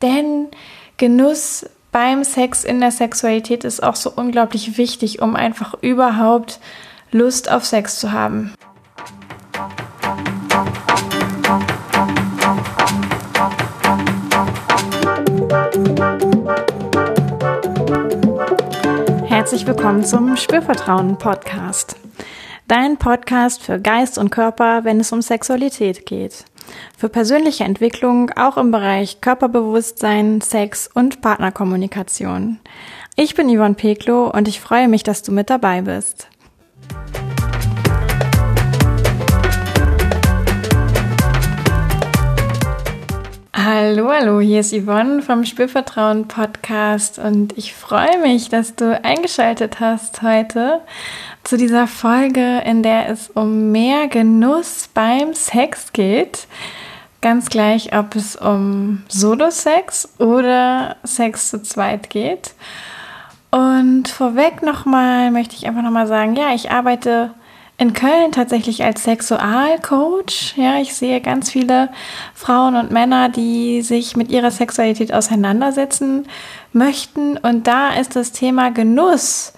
Denn Genuss beim Sex in der Sexualität ist auch so unglaublich wichtig, um einfach überhaupt Lust auf Sex zu haben. Herzlich willkommen zum Spürvertrauen Podcast. Dein Podcast für Geist und Körper, wenn es um Sexualität geht. Für persönliche Entwicklung auch im Bereich Körperbewusstsein, Sex und Partnerkommunikation. Ich bin Yvonne Peklo und ich freue mich, dass du mit dabei bist. Hallo, hallo, hier ist Yvonne vom Spürvertrauen Podcast und ich freue mich, dass du eingeschaltet hast heute zu dieser Folge, in der es um mehr Genuss beim Sex geht. Ganz gleich, ob es um Solo-Sex oder Sex zu zweit geht. Und vorweg nochmal möchte ich einfach nochmal sagen, ja, ich arbeite in Köln tatsächlich als Sexualcoach. Ja, ich sehe ganz viele Frauen und Männer, die sich mit ihrer Sexualität auseinandersetzen möchten. Und da ist das Thema Genuss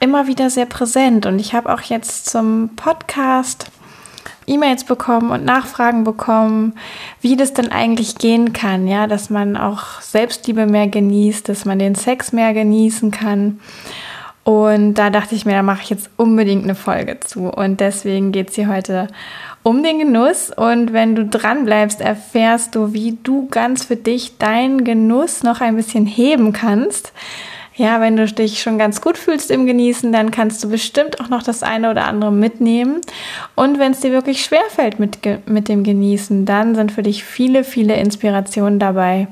immer wieder sehr präsent. Und ich habe auch jetzt zum Podcast E-Mails bekommen und Nachfragen bekommen, wie das denn eigentlich gehen kann, ja, dass man auch Selbstliebe mehr genießt, dass man den Sex mehr genießen kann. Und da dachte ich mir, da mache ich jetzt unbedingt eine Folge zu. Und deswegen geht es hier heute um den Genuss. Und wenn du dran bleibst, erfährst du, wie du ganz für dich deinen Genuss noch ein bisschen heben kannst ja, wenn du dich schon ganz gut fühlst im Genießen, dann kannst du bestimmt auch noch das eine oder andere mitnehmen. Und wenn es dir wirklich schwerfällt mit, mit dem Genießen, dann sind für dich viele, viele Inspirationen dabei,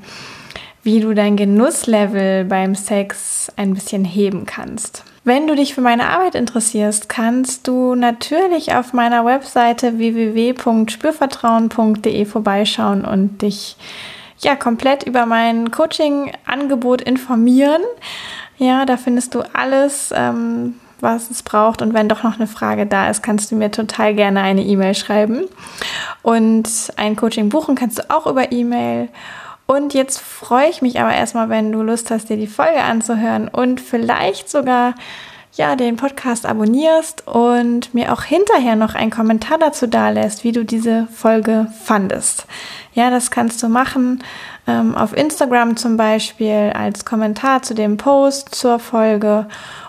wie du dein Genusslevel beim Sex ein bisschen heben kannst. Wenn du dich für meine Arbeit interessierst, kannst du natürlich auf meiner Webseite www.spürvertrauen.de vorbeischauen und dich ja komplett über mein Coaching-Angebot informieren. Ja, da findest du alles, ähm, was es braucht. Und wenn doch noch eine Frage da ist, kannst du mir total gerne eine E-Mail schreiben. Und ein Coaching buchen kannst du auch über E-Mail. Und jetzt freue ich mich aber erstmal, wenn du Lust hast, dir die Folge anzuhören und vielleicht sogar ja, den Podcast abonnierst und mir auch hinterher noch einen Kommentar dazu dalässt, wie du diese Folge fandest. Ja, das kannst du machen ähm, auf Instagram zum Beispiel als Kommentar zu dem Post zur Folge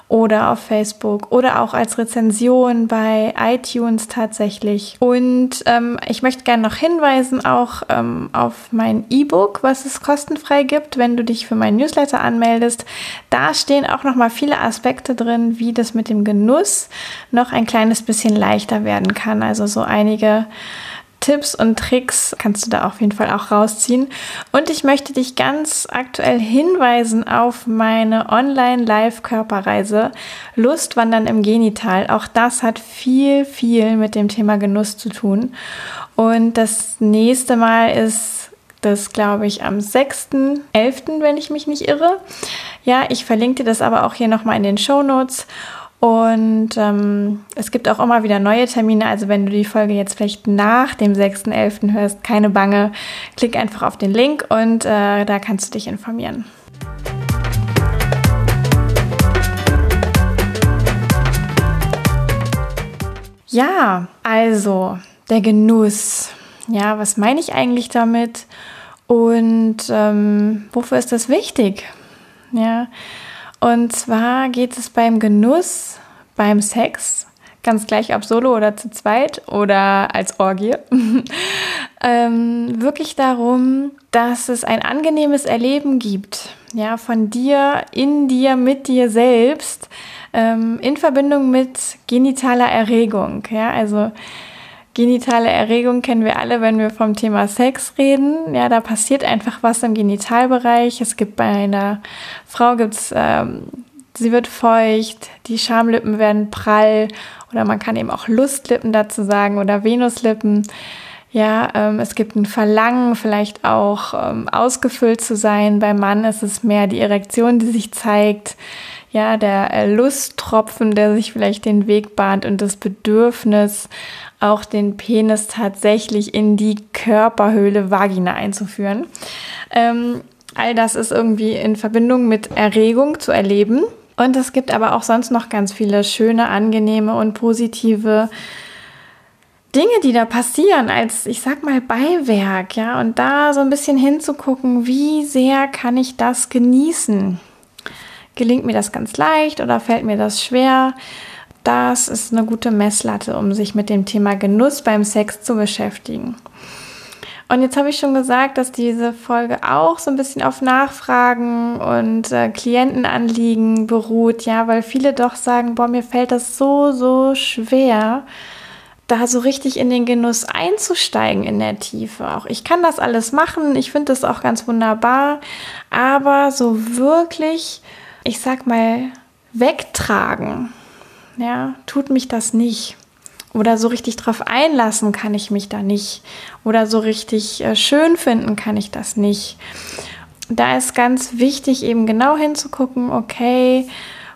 oder auf Facebook oder auch als Rezension bei iTunes tatsächlich. Und ähm, ich möchte gerne noch hinweisen auch ähm, auf mein E-Book, was es kostenfrei gibt, wenn du dich für meinen Newsletter anmeldest. Da stehen auch noch mal viele Aspekte drin, wie das mit dem Genuss noch ein kleines bisschen leichter werden kann. Also so einige Tipps und Tricks kannst du da auf jeden Fall auch rausziehen. Und ich möchte dich ganz aktuell hinweisen auf meine Online-Live-Körperreise Lustwandern im Genital. Auch das hat viel, viel mit dem Thema Genuss zu tun. Und das nächste Mal ist das, glaube ich, am 6.11., wenn ich mich nicht irre. Ja, ich verlinke dir das aber auch hier nochmal in den Show Notes. Und ähm, es gibt auch immer wieder neue Termine. Also wenn du die Folge jetzt vielleicht nach dem 6.11. hörst, keine Bange, klick einfach auf den Link und äh, da kannst du dich informieren. Ja, also der Genuss. Ja, was meine ich eigentlich damit? Und ähm, wofür ist das wichtig? Ja, und zwar geht es beim Genuss, beim Sex, ganz gleich ob solo oder zu zweit oder als Orgie, ähm, wirklich darum, dass es ein angenehmes Erleben gibt, ja, von dir, in dir, mit dir selbst, ähm, in Verbindung mit genitaler Erregung, ja, also Genitale Erregung kennen wir alle, wenn wir vom Thema Sex reden. Ja, da passiert einfach was im Genitalbereich. Es gibt bei einer Frau gibt's, ähm, sie wird feucht, die Schamlippen werden prall oder man kann eben auch Lustlippen dazu sagen oder Venuslippen. Ja, ähm, es gibt ein Verlangen, vielleicht auch ähm, ausgefüllt zu sein. Beim Mann ist es mehr die Erektion, die sich zeigt ja, der äh, Lusttropfen, der sich vielleicht den Weg bahnt und das Bedürfnis, auch den Penis tatsächlich in die Körperhöhle Vagina einzuführen. Ähm, All das ist irgendwie in Verbindung mit Erregung zu erleben. Und es gibt aber auch sonst noch ganz viele schöne, angenehme und positive Dinge, die da passieren, als ich sag mal Beiwerk, ja, und da so ein bisschen hinzugucken, wie sehr kann ich das genießen? Gelingt mir das ganz leicht oder fällt mir das schwer? Das ist eine gute Messlatte, um sich mit dem Thema Genuss beim Sex zu beschäftigen. Und jetzt habe ich schon gesagt, dass diese Folge auch so ein bisschen auf Nachfragen und äh, Klientenanliegen beruht, ja, weil viele doch sagen, boah, mir fällt das so, so schwer, da so richtig in den Genuss einzusteigen in der Tiefe. Auch ich kann das alles machen, ich finde das auch ganz wunderbar, aber so wirklich, ich sag mal, wegtragen, ja, tut mich das nicht. Oder so richtig drauf einlassen kann ich mich da nicht. Oder so richtig äh, schön finden kann ich das nicht. Da ist ganz wichtig, eben genau hinzugucken, okay,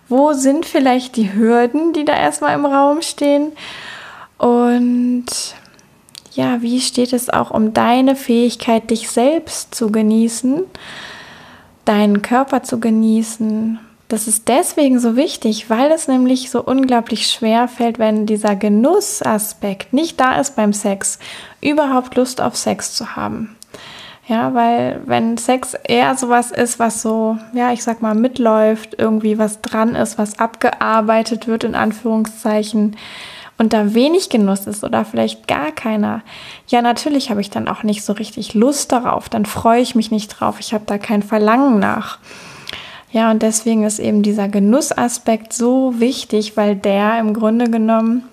wo sind vielleicht die Hürden, die da erstmal im Raum stehen? Und ja, wie steht es auch um deine Fähigkeit, dich selbst zu genießen, deinen Körper zu genießen, das ist deswegen so wichtig, weil es nämlich so unglaublich schwer fällt, wenn dieser Genussaspekt nicht da ist beim Sex, überhaupt Lust auf Sex zu haben. Ja, weil wenn Sex eher sowas ist, was so, ja, ich sag mal, mitläuft, irgendwie was dran ist, was abgearbeitet wird, in Anführungszeichen, und da wenig Genuss ist oder vielleicht gar keiner, ja, natürlich habe ich dann auch nicht so richtig Lust darauf, dann freue ich mich nicht drauf, ich habe da kein Verlangen nach. Ja, und deswegen ist eben dieser Genussaspekt so wichtig, weil der im Grunde genommen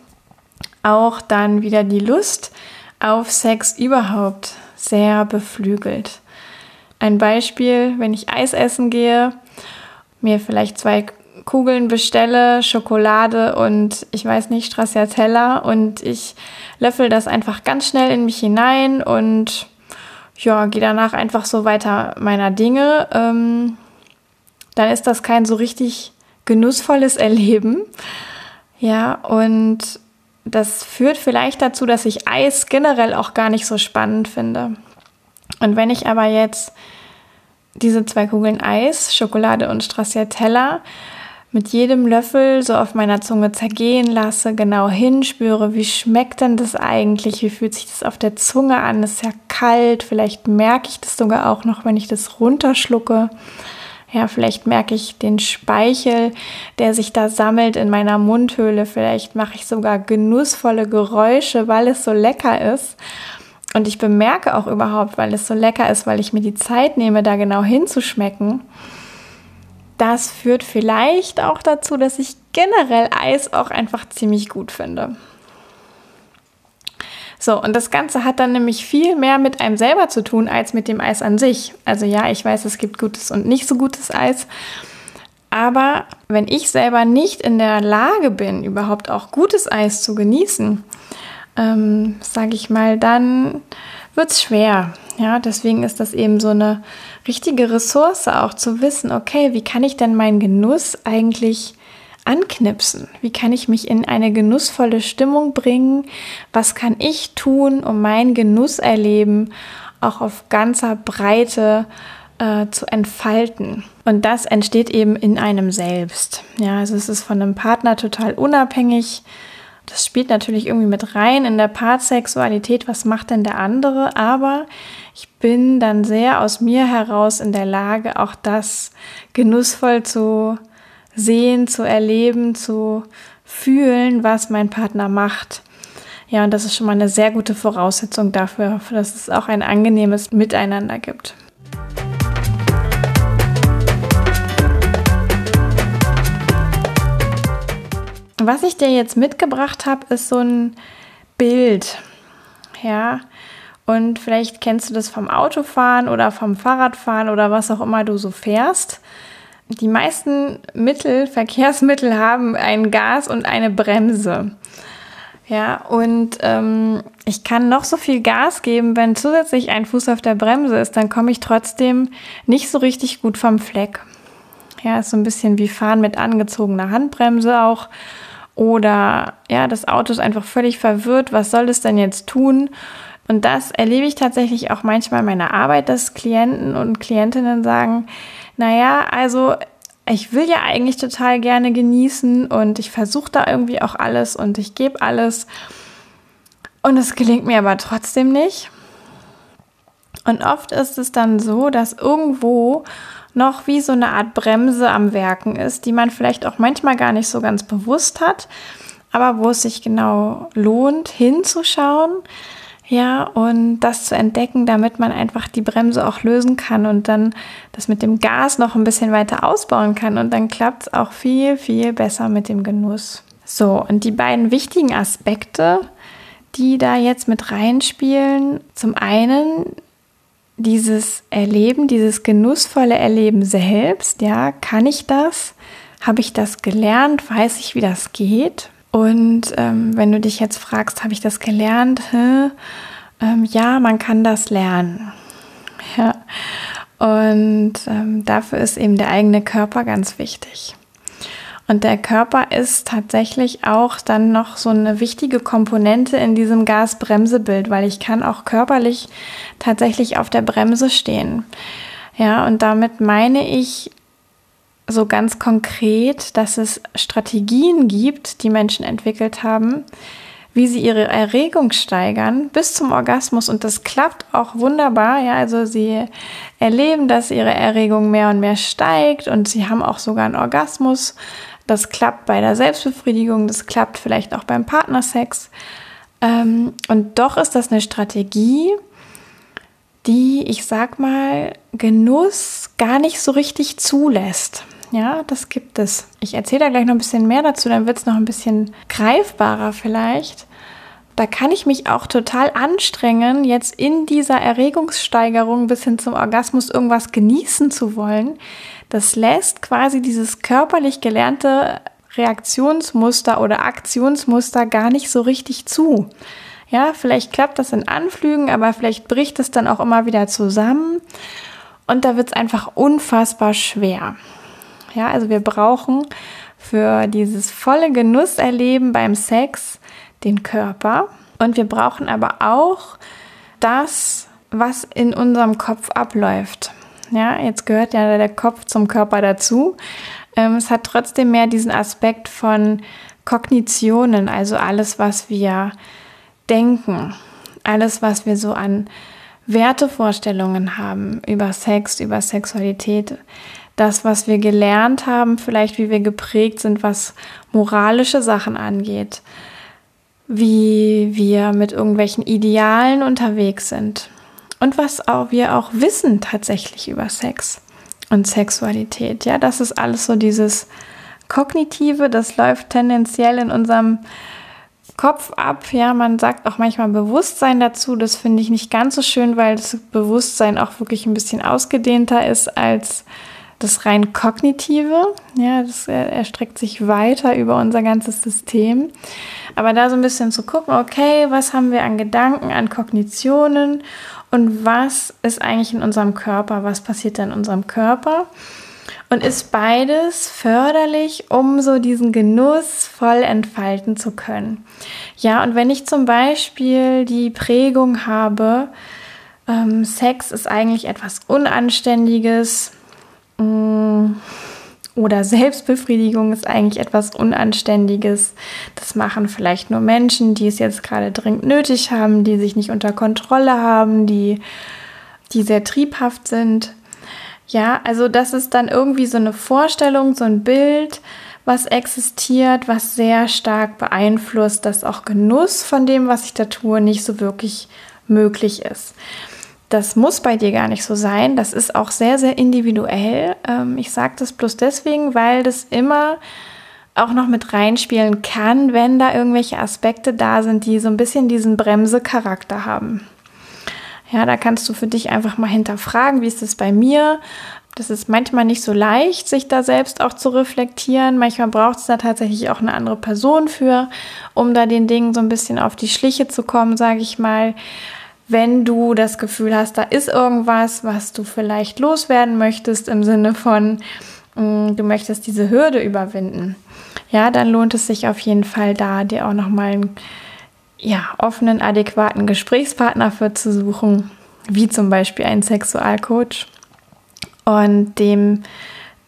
auch dann wieder die Lust auf Sex überhaupt sehr beflügelt. Ein Beispiel, wenn ich Eis essen gehe, mir vielleicht zwei Kugeln bestelle, Schokolade und ich weiß nicht, Stracciatella und ich löffel das einfach ganz schnell in mich hinein und ja, gehe danach einfach so weiter meiner Dinge. Ähm, dann ist das kein so richtig genussvolles Erleben. Ja, und das führt vielleicht dazu, dass ich Eis generell auch gar nicht so spannend finde. Und wenn ich aber jetzt diese zwei Kugeln Eis, Schokolade und Stracciatella mit jedem Löffel so auf meiner Zunge zergehen lasse, genau hinspüre, wie schmeckt denn das eigentlich, wie fühlt sich das auf der Zunge an, ist ja kalt, vielleicht merke ich das sogar auch noch, wenn ich das runterschlucke. Ja, vielleicht merke ich den Speichel, der sich da sammelt in meiner Mundhöhle. Vielleicht mache ich sogar genussvolle Geräusche, weil es so lecker ist. Und ich bemerke auch überhaupt, weil es so lecker ist, weil ich mir die Zeit nehme, da genau hinzuschmecken. Das führt vielleicht auch dazu, dass ich generell Eis auch einfach ziemlich gut finde. So, und das Ganze hat dann nämlich viel mehr mit einem selber zu tun als mit dem Eis an sich. Also ja, ich weiß, es gibt gutes und nicht so gutes Eis. Aber wenn ich selber nicht in der Lage bin, überhaupt auch gutes Eis zu genießen, ähm, sage ich mal, dann wird es schwer. Ja, deswegen ist das eben so eine richtige Ressource auch zu wissen, okay, wie kann ich denn meinen Genuss eigentlich anknipsen? Wie kann ich mich in eine genussvolle Stimmung bringen? Was kann ich tun, um mein Genusserleben auch auf ganzer Breite äh, zu entfalten? Und das entsteht eben in einem selbst. Ja, also es ist von einem Partner total unabhängig. Das spielt natürlich irgendwie mit rein in der Paartsexualität. Was macht denn der andere? Aber ich bin dann sehr aus mir heraus in der Lage, auch das genussvoll zu sehen, zu erleben, zu fühlen, was mein Partner macht. Ja, und das ist schon mal eine sehr gute Voraussetzung dafür, dass es auch ein angenehmes Miteinander gibt. Was ich dir jetzt mitgebracht habe, ist so ein Bild. Ja, und vielleicht kennst du das vom Autofahren oder vom Fahrradfahren oder was auch immer du so fährst die meisten Mittel, Verkehrsmittel haben ein Gas und eine Bremse. Ja, und ähm, ich kann noch so viel Gas geben, wenn zusätzlich ein Fuß auf der Bremse ist, dann komme ich trotzdem nicht so richtig gut vom Fleck. Ja, ist so ein bisschen wie Fahren mit angezogener Handbremse auch. Oder ja, das Auto ist einfach völlig verwirrt. Was soll es denn jetzt tun? Und das erlebe ich tatsächlich auch manchmal in meiner Arbeit, dass Klienten und Klientinnen sagen, naja, also ich will ja eigentlich total gerne genießen und ich versuche da irgendwie auch alles und ich gebe alles. Und es gelingt mir aber trotzdem nicht. Und oft ist es dann so, dass irgendwo noch wie so eine Art Bremse am Werken ist, die man vielleicht auch manchmal gar nicht so ganz bewusst hat, aber wo es sich genau lohnt, hinzuschauen, ja, und das zu entdecken, damit man einfach die Bremse auch lösen kann und dann das mit dem Gas noch ein bisschen weiter ausbauen kann. Und dann klappt es auch viel, viel besser mit dem Genuss. So, und die beiden wichtigen Aspekte, die da jetzt mit reinspielen, zum einen dieses Erleben, dieses genussvolle Erleben selbst, ja, kann ich das? Habe ich das gelernt? Weiß ich, wie das geht? Und ähm, wenn du dich jetzt fragst, habe ich das gelernt? Ähm, ja, man kann das lernen. Ja. Und ähm, dafür ist eben der eigene Körper ganz wichtig. Und der Körper ist tatsächlich auch dann noch so eine wichtige Komponente in diesem Gasbremsebild, weil ich kann auch körperlich tatsächlich auf der Bremse stehen. Ja, und damit meine ich so ganz konkret, dass es Strategien gibt, die Menschen entwickelt haben, wie sie ihre Erregung steigern bis zum Orgasmus und das klappt auch wunderbar. Ja, also sie erleben, dass ihre Erregung mehr und mehr steigt und sie haben auch sogar einen Orgasmus. Das klappt bei der Selbstbefriedigung, das klappt vielleicht auch beim Partnersex. Ähm, und doch ist das eine Strategie, die, ich sag mal, Genuss gar nicht so richtig zulässt. Ja, das gibt es. Ich erzähle da gleich noch ein bisschen mehr dazu, dann wird es noch ein bisschen greifbarer vielleicht. Da kann ich mich auch total anstrengen, jetzt in dieser Erregungssteigerung bis hin zum Orgasmus irgendwas genießen zu wollen. Das lässt quasi dieses körperlich gelernte Reaktionsmuster oder Aktionsmuster gar nicht so richtig zu. Ja, vielleicht klappt das in Anflügen, aber vielleicht bricht es dann auch immer wieder zusammen. Und da wird es einfach unfassbar schwer. Ja, also wir brauchen für dieses volle Genusserleben beim Sex den Körper und wir brauchen aber auch das, was in unserem Kopf abläuft. Ja, jetzt gehört ja der Kopf zum Körper dazu. Ähm, es hat trotzdem mehr diesen Aspekt von Kognitionen, also alles, was wir denken, alles, was wir so an Wertevorstellungen haben über Sex, über Sexualität, das, was wir gelernt haben, vielleicht wie wir geprägt sind, was moralische Sachen angeht, wie wir mit irgendwelchen Idealen unterwegs sind und was auch wir auch wissen tatsächlich über Sex und Sexualität. Ja, das ist alles so dieses kognitive, das läuft tendenziell in unserem Kopf ab. Ja, man sagt auch manchmal Bewusstsein dazu. Das finde ich nicht ganz so schön, weil das Bewusstsein auch wirklich ein bisschen ausgedehnter ist als das rein kognitive, ja, das erstreckt sich weiter über unser ganzes System. Aber da so ein bisschen zu gucken, okay, was haben wir an Gedanken, an Kognitionen und was ist eigentlich in unserem Körper, was passiert da in unserem Körper? Und ist beides förderlich, um so diesen Genuss voll entfalten zu können? Ja, und wenn ich zum Beispiel die Prägung habe, ähm, Sex ist eigentlich etwas Unanständiges. Oder Selbstbefriedigung ist eigentlich etwas Unanständiges. Das machen vielleicht nur Menschen, die es jetzt gerade dringend nötig haben, die sich nicht unter Kontrolle haben, die, die sehr triebhaft sind. Ja, also das ist dann irgendwie so eine Vorstellung, so ein Bild, was existiert, was sehr stark beeinflusst, dass auch Genuss von dem, was ich da tue, nicht so wirklich möglich ist. Das muss bei dir gar nicht so sein. Das ist auch sehr, sehr individuell. Ähm, ich sage das bloß deswegen, weil das immer auch noch mit reinspielen kann, wenn da irgendwelche Aspekte da sind, die so ein bisschen diesen Bremse-Charakter haben. Ja, da kannst du für dich einfach mal hinterfragen, wie ist es bei mir? Das ist manchmal nicht so leicht, sich da selbst auch zu reflektieren. Manchmal braucht es da tatsächlich auch eine andere Person für, um da den Dingen so ein bisschen auf die Schliche zu kommen, sage ich mal wenn du das Gefühl hast, da ist irgendwas, was du vielleicht loswerden möchtest im Sinne von, mm, du möchtest diese Hürde überwinden, ja, dann lohnt es sich auf jeden Fall da, dir auch nochmal einen ja, offenen, adäquaten Gesprächspartner für zu suchen, wie zum Beispiel einen Sexualcoach und dem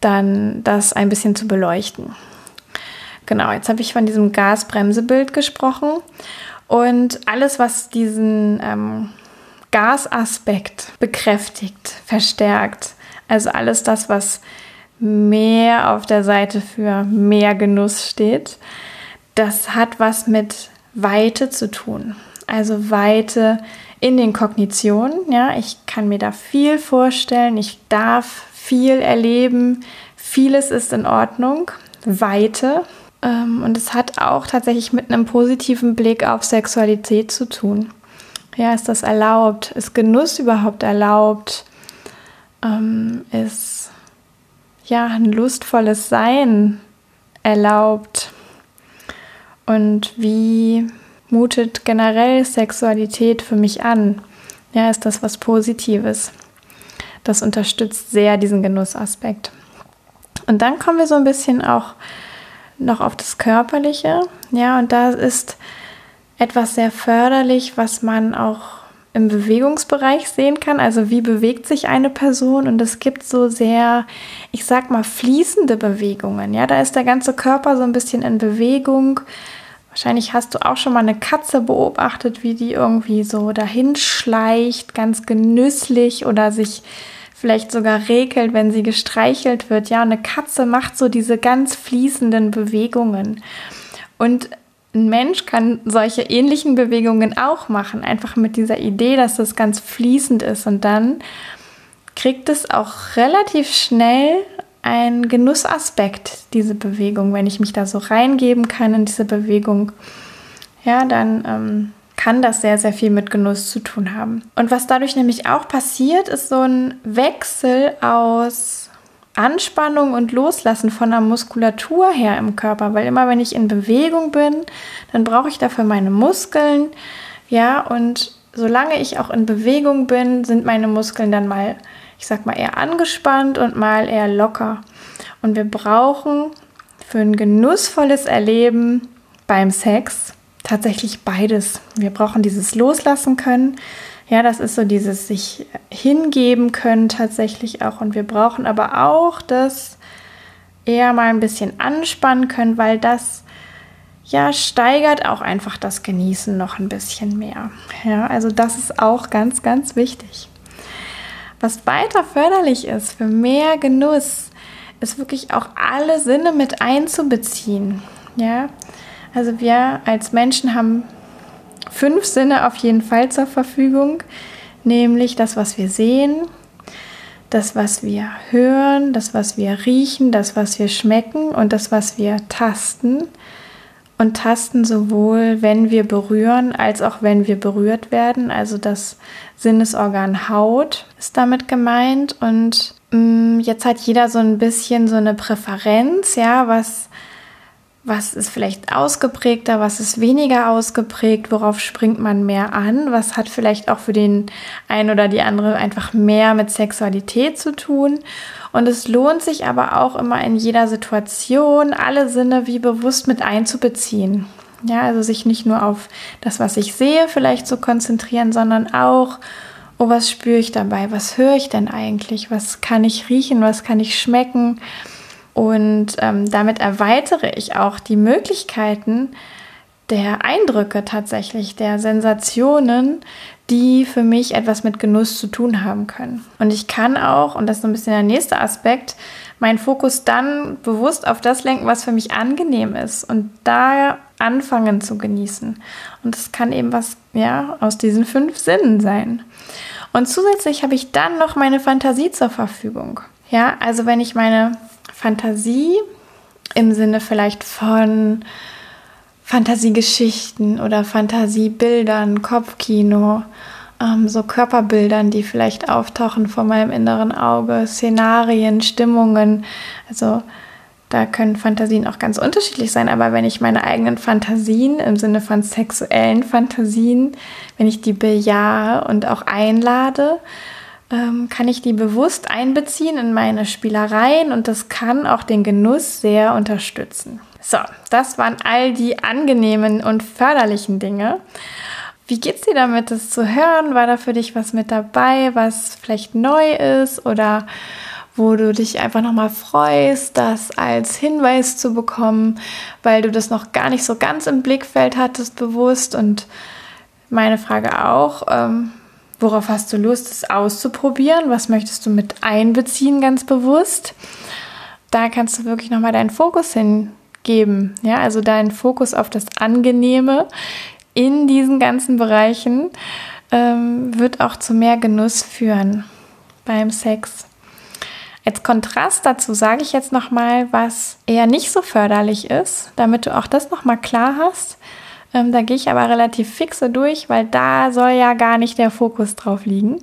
dann das ein bisschen zu beleuchten. Genau, jetzt habe ich von diesem Gasbremsebild gesprochen und alles, was diesen ähm, Gasaspekt bekräftigt, verstärkt, also alles das, was mehr auf der Seite für mehr Genuss steht, das hat was mit Weite zu tun. Also Weite in den Kognitionen. Ja, ich kann mir da viel vorstellen. Ich darf viel erleben. Vieles ist in Ordnung. Weite. Ähm, und es hat auch tatsächlich mit einem positiven Blick auf Sexualität zu tun. Ja, ist das erlaubt? Ist Genuss überhaupt erlaubt? Ähm, ist ja ein lustvolles Sein erlaubt? Und wie mutet generell Sexualität für mich an? Ja, ist das was Positives? Das unterstützt sehr diesen Genussaspekt. Und dann kommen wir so ein bisschen auch noch auf das Körperliche. Ja, und da ist etwas sehr förderlich, was man auch im Bewegungsbereich sehen kann. Also wie bewegt sich eine Person und es gibt so sehr, ich sag mal, fließende Bewegungen. Ja, da ist der ganze Körper so ein bisschen in Bewegung. Wahrscheinlich hast du auch schon mal eine Katze beobachtet, wie die irgendwie so dahin schleicht, ganz genüsslich oder sich vielleicht sogar regelt, wenn sie gestreichelt wird. Ja, eine Katze macht so diese ganz fließenden Bewegungen. Und ein Mensch kann solche ähnlichen Bewegungen auch machen, einfach mit dieser Idee, dass das ganz fließend ist. Und dann kriegt es auch relativ schnell einen Genussaspekt, diese Bewegung. Wenn ich mich da so reingeben kann in diese Bewegung, ja, dann ähm, kann das sehr, sehr viel mit Genuss zu tun haben. Und was dadurch nämlich auch passiert, ist so ein Wechsel aus Anspannung und Loslassen von der Muskulatur her im Körper, weil immer wenn ich in Bewegung bin, dann brauche ich dafür meine Muskeln, ja, und solange ich auch in Bewegung bin, sind meine Muskeln dann mal, ich sag mal, eher angespannt und mal eher locker. Und wir brauchen für ein genussvolles Erleben beim Sex tatsächlich beides. Wir brauchen dieses Loslassen können, ja, das ist so dieses sich hingeben können tatsächlich auch. Und wir brauchen aber auch das eher mal ein bisschen anspannen können, weil das ja steigert auch einfach das Genießen noch ein bisschen mehr. Ja, also das ist auch ganz, ganz wichtig. Was weiter förderlich ist für mehr Genuss, ist wirklich auch alle Sinne mit einzubeziehen. Ja, also wir als Menschen haben fünf Sinne auf jeden Fall zur Verfügung, nämlich das, was wir sehen, das, was wir hören, das, was wir riechen, das, was wir schmecken und das, was wir tasten. Und tasten sowohl, wenn wir berühren, als auch wenn wir berührt werden. Also das Sinnesorgan Haut ist damit gemeint. Und mh, mm, jetzt hat jeder so ein bisschen so eine Präferenz, ja, was was ist vielleicht ausgeprägter, was ist weniger ausgeprägt, worauf springt man mehr an, was hat vielleicht auch für den einen oder die andere einfach mehr mit Sexualität zu tun. Und es lohnt sich aber auch immer in jeder Situation alle Sinne wie bewusst mit einzubeziehen. Ja, also sich nicht nur auf das, was ich sehe, vielleicht zu konzentrieren, sondern auch, oh, was spüre ich dabei? Was höre ich denn eigentlich? Was kann ich riechen? Was kann ich schmecken? Und ähm, damit erweitere ich auch die Möglichkeiten der Eindrücke tatsächlich, der Sensationen, die für mich etwas mit Genuss zu tun haben können. Und ich kann auch, und das ist so ein bisschen der nächste Aspekt, meinen Fokus dann bewusst auf das lenken, was für mich angenehm ist und da anfangen zu genießen. Und das kann eben was, ja, aus diesen fünf Sinnen sein. Und zusätzlich habe ich dann noch meine Fantasie zur Verfügung. Ja, also wenn ich meine Fantasie im Sinne vielleicht von Fantasiegeschichten oder Fantasiebildern, Kopfkino, ähm, so Körperbildern, die vielleicht auftauchen vor meinem inneren Auge, Szenarien, Stimmungen. Also da können Fantasien auch ganz unterschiedlich sein, aber wenn ich meine eigenen Fantasien im Sinne von sexuellen Fantasien, wenn ich die bejahe und auch einlade, ähm, kann ich die bewusst einbeziehen in meine Spielereien und das kann auch den Genuss sehr unterstützen. So, das waren all die angenehmen und förderlichen Dinge. Wie geht's dir damit, das zu hören? War da für dich was mit dabei, was vielleicht neu ist oder wo du dich einfach nochmal freust, das als Hinweis zu bekommen, weil du das noch gar nicht so ganz im Blickfeld hattest, bewusst. Und meine Frage auch, ähm, worauf hast du Lust, es auszuprobieren? Was möchtest du mit einbeziehen, ganz bewusst? Da kannst du wirklich nochmal deinen Fokus hingeben. Ja, also deinen Fokus auf das Angenehme in diesen ganzen Bereichen ähm, wird auch zu mehr Genuss führen beim Sex. Als Kontrast dazu sage ich jetzt noch mal, was eher nicht so förderlich ist, damit du auch das noch mal klar hast. Ähm, da gehe ich aber relativ fixe durch, weil da soll ja gar nicht der Fokus drauf liegen.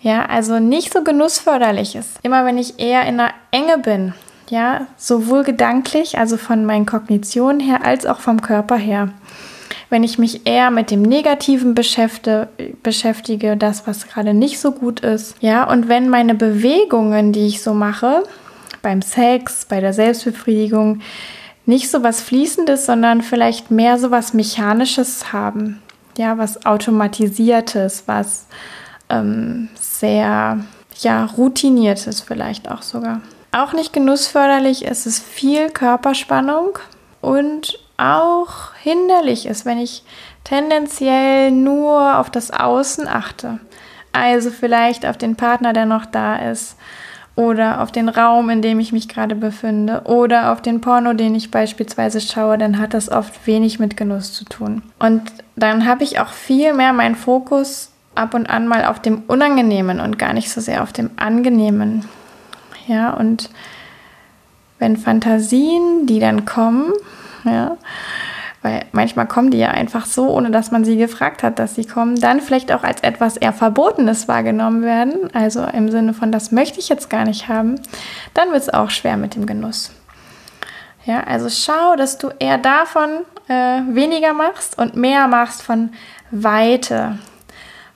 Ja, also nicht so genussförderlich ist. Immer wenn ich eher in einer Enge bin, ja, sowohl gedanklich, also von meinen Kognitionen her, als auch vom Körper her wenn ich mich eher mit dem Negativen beschäftige, das, was gerade nicht so gut ist. Ja, und wenn meine Bewegungen, die ich so mache, beim Sex, bei der Selbstbefriedigung, nicht so was Fließendes, sondern vielleicht mehr so was Mechanisches haben. Ja, was Automatisiertes, was ähm, sehr, ja, routiniertes vielleicht auch sogar. Auch nicht genussförderlich ist es viel Körperspannung und auch hinderlich ist, wenn ich tendenziell nur auf das Außen achte. Also vielleicht auf den Partner, der noch da ist, oder auf den Raum, in dem ich mich gerade befinde, oder auf den Porno, den ich beispielsweise schaue, dann hat das oft wenig mit Genuss zu tun. Und dann habe ich auch viel mehr meinen Fokus ab und an mal auf dem Unangenehmen und gar nicht so sehr auf dem Angenehmen. Ja, und wenn Fantasien, die dann kommen, ja. Weil manchmal kommen die ja einfach so, ohne dass man sie gefragt hat, dass sie kommen, dann vielleicht auch als etwas eher Verbotenes wahrgenommen werden, also im Sinne von, das möchte ich jetzt gar nicht haben, dann wird es auch schwer mit dem Genuss. Ja, also schau, dass du eher davon äh, weniger machst und mehr machst von Weite,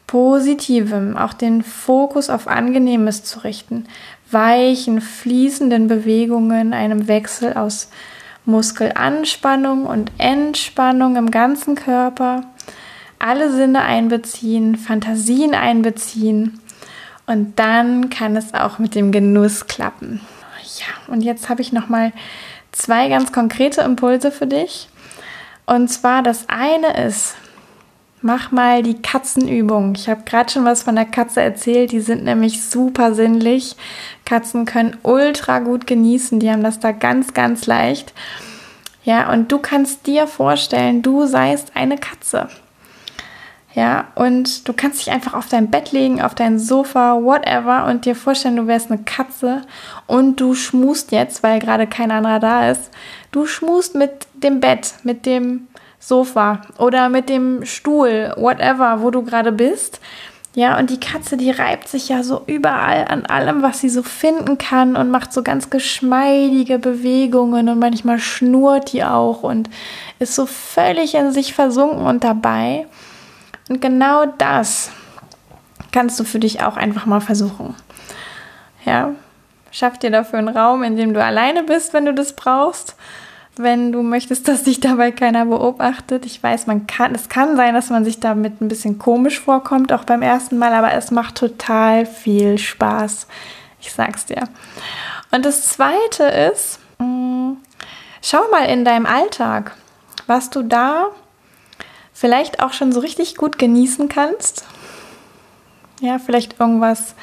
Positivem, auch den Fokus auf Angenehmes zu richten, weichen, fließenden Bewegungen, einem Wechsel aus Muskelanspannung und Entspannung im ganzen Körper, alle Sinne einbeziehen, Fantasien einbeziehen und dann kann es auch mit dem Genuss klappen. Ja, und jetzt habe ich noch mal zwei ganz konkrete Impulse für dich. Und zwar das eine ist, mach mal die Katzenübung. Ich habe gerade schon was von der Katze erzählt. Die sind nämlich super sinnlich. Katzen können ultra gut genießen. Die haben das da ganz, ganz leicht. Ja, und du kannst dir vorstellen, du seist eine Katze. Ja, und du kannst dich einfach auf dein Bett legen, auf dein Sofa, whatever, und dir vorstellen, du wärst eine Katze und du schmust jetzt, weil gerade kein anderer da ist. Du schmust mit dem Bett, mit dem Sofa oder mit dem Stuhl, whatever, wo du gerade bist. Ja, und die Katze, die reibt sich ja so überall an allem, was sie so finden kann und macht so ganz geschmeidige Bewegungen und manchmal schnurrt die auch und ist so völlig in sich versunken und dabei. Und genau das kannst du für dich auch einfach mal versuchen. Ja, schaff dir dafür einen Raum, in dem du alleine bist, wenn du das brauchst wenn du möchtest, dass dich dabei keiner beobachtet. Ich weiß, man kann, es kann sein, dass man sich damit ein bisschen komisch vorkommt, auch beim ersten Mal, aber es macht total viel Spaß. Ich sag's dir. Und das zweite ist, mh, mm, schau mal in deinem Alltag, was du da vielleicht auch schon so richtig gut genießen kannst. Ja, vielleicht irgendwas,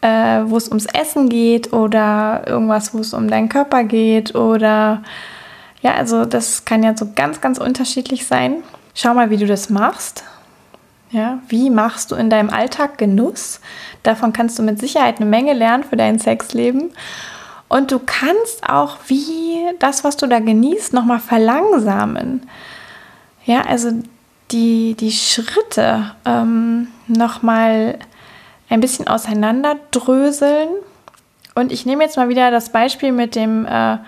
äh, wo es ums Essen geht oder irgendwas, wo es um deinen Körper geht oder ja, also das kann ja so ganz, ganz unterschiedlich sein. Schau mal, wie du das machst. Ja, wie machst du in deinem Alltag Genuss? Davon kannst du mit Sicherheit eine Menge lernen für dein Sexleben. Und du kannst auch wie das, was du da genießt, nochmal verlangsamen. Ja, also die, die Schritte ähm, nochmal ein bisschen auseinanderdröseln. Und ich nehme jetzt mal wieder das Beispiel mit dem äh,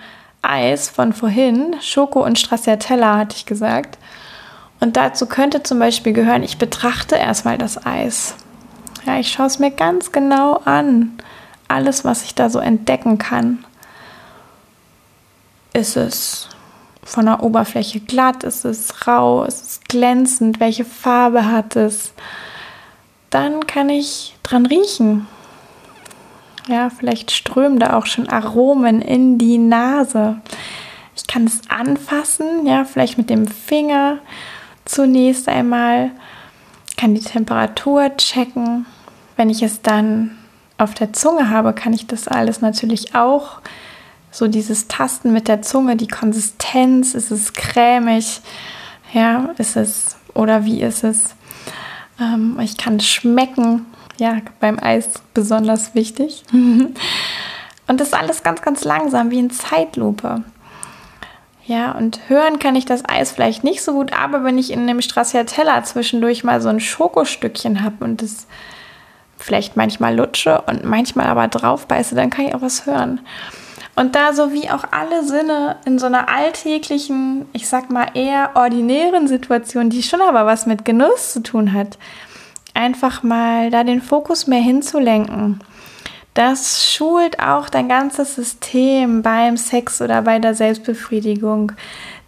Eis von vorhin, Schoko und Stracciatella, hatte ich gesagt. Und dazu könnte zum Beispiel gehören, ich betrachte erstmal das Eis. Ja, ich schaue es mir ganz genau an. Alles, was ich da so entdecken kann. Ist es von der Oberfläche glatt? Ist es rau? Ist es glänzend? Welche Farbe hat es? Dann kann ich dran riechen. Ja, vielleicht strömen da auch schon Aromen in die Nase. Ich kann es anfassen, ja, vielleicht mit dem Finger zunächst einmal, kann die Temperatur checken. Wenn ich es dann auf der Zunge habe, kann ich das alles natürlich auch. So dieses Tasten mit der Zunge, die Konsistenz, ist es cremig, ja, ist es oder wie ist es? Ähm, ich kann schmecken, ja, beim Eis besonders wichtig. Und das alles ganz, ganz langsam, wie in Zeitlupe. Ja, und hören kann ich das Eis vielleicht nicht so gut, aber wenn ich in dem Stracciatella zwischendurch mal so ein Schokostückchen habe und das vielleicht manchmal lutsche und manchmal aber drauf beiße, dann kann ich auch was hören. Und da so wie auch alle Sinne in so einer alltäglichen, ich sag mal eher ordinären Situation, die schon aber was mit Genuss zu tun hat, einfach mal da den Fokus mehr hinzulenken das schult auch dein ganzes System beim Sex oder bei der Selbstbefriedigung,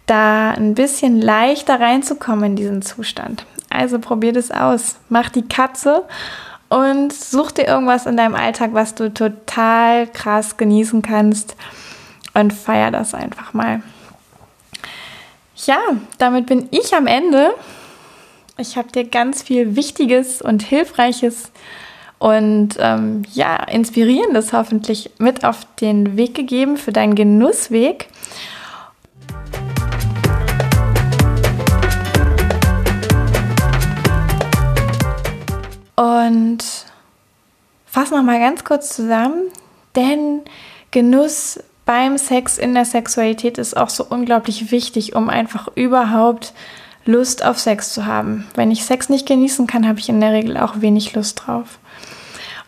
da ein bisschen leichter reinzukommen in diesen Zustand. Also probier das aus. Mach die Katze und such dir irgendwas in deinem Alltag, was du total krass genießen kannst und feier das einfach mal. Ja, damit bin ich am Ende. Ich habe dir ganz viel Wichtiges und Hilfreiches und ähm, ja, inspirierendes hoffentlich mit auf den Weg gegeben für deinen Genussweg. Und fass noch mal ganz kurz zusammen, denn Genuss beim Sex in der Sexualität ist auch so unglaublich wichtig, um einfach überhaupt Lust auf Sex zu haben. Wenn ich Sex nicht genießen kann, habe ich in der Regel auch wenig Lust drauf.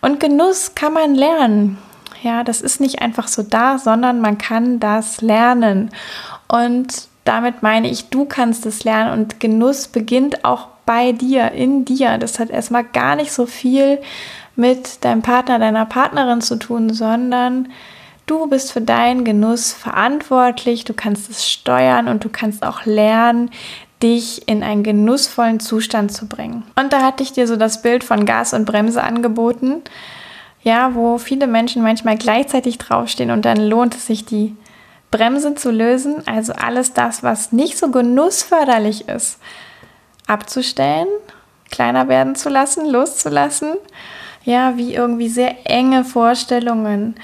Und Genuss kann man lernen. Ja, das ist nicht einfach so da, sondern man kann das lernen. Und damit meine ich, du kannst es lernen und Genuss beginnt auch bei dir, in dir. Das hat erstmal gar nicht so viel mit deinem Partner, deiner Partnerin zu tun, sondern du bist für deinen Genuss verantwortlich, du kannst es steuern und du kannst auch lernen, dich in einen genussvollen Zustand zu bringen. Und da hatte ich dir so das Bild von Gas und Bremse angeboten, ja, wo viele Menschen manchmal gleichzeitig draufstehen und dann lohnt es sich, die Bremse zu lösen, also alles das, was nicht so genussförderlich ist, abzustellen, kleiner werden zu lassen, loszulassen, ja, wie irgendwie sehr enge Vorstellungen,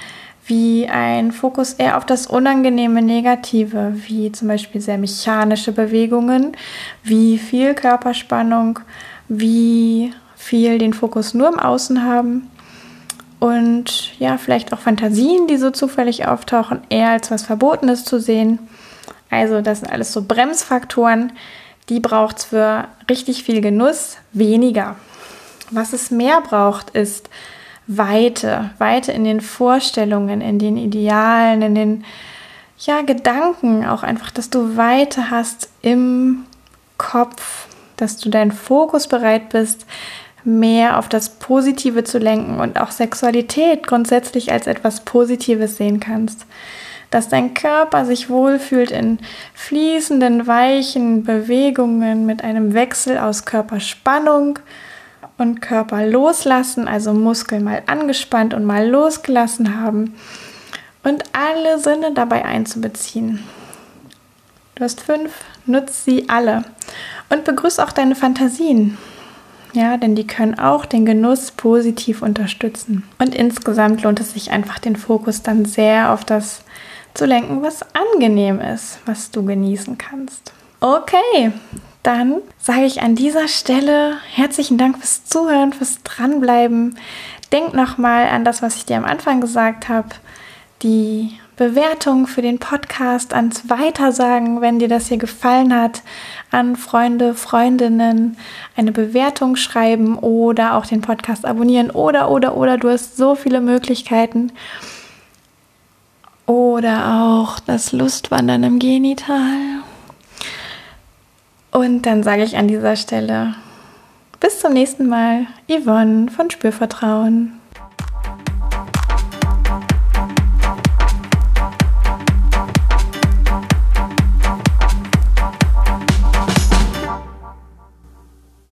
wie ein Fokus eher auf das unangenehme Negative, wie zum Beispiel sehr mechanische Bewegungen, wie viel Körperspannung, wie viel den Fokus nur im Außen haben und ja, vielleicht auch Fantasien, die so zufällig auftauchen, eher als was Verbotenes zu sehen. Also das sind alles so Bremsfaktoren, die braucht es für richtig viel Genuss weniger. Was es mehr braucht, ist Weite, Weite in den Vorstellungen, in den Idealen, in den ja, Gedanken, auch einfach, dass du Weite hast im Kopf, dass du deinen Fokus bereit bist, mehr auf das Positive zu lenken und auch Sexualität grundsätzlich als etwas Positives sehen kannst. Dass dein Körper sich wohlfühlt in fließenden, weichen Bewegungen mit einem Wechsel aus Körperspannung, und Körper loslassen, also Muskeln mal angespannt und mal losgelassen haben und alle Sinne dabei einzubeziehen. Du hast fünf, nutz sie alle und begrüß auch deine Fantasien. Ja, denn die können auch den Genuss positiv unterstützen. Und insgesamt lohnt es sich einfach, den Fokus dann sehr auf das zu lenken, was angenehm ist, was du genießen kannst. Okay, dann sage ich an dieser Stelle herzlichen Dank fürs Zuhören, fürs Dranbleiben. Denk nochmal an das, was ich dir am Anfang gesagt habe. Die Bewertung für den Podcast ans Weitersagen, wenn dir das hier gefallen hat, an Freunde, Freundinnen eine Bewertung schreiben oder auch den Podcast abonnieren oder, oder, oder. Du hast so viele Möglichkeiten. Oder auch das Lustwandern im Genital. Und dann sage ich an dieser Stelle bis zum nächsten Mal. Yvonne von Spürvertrauen.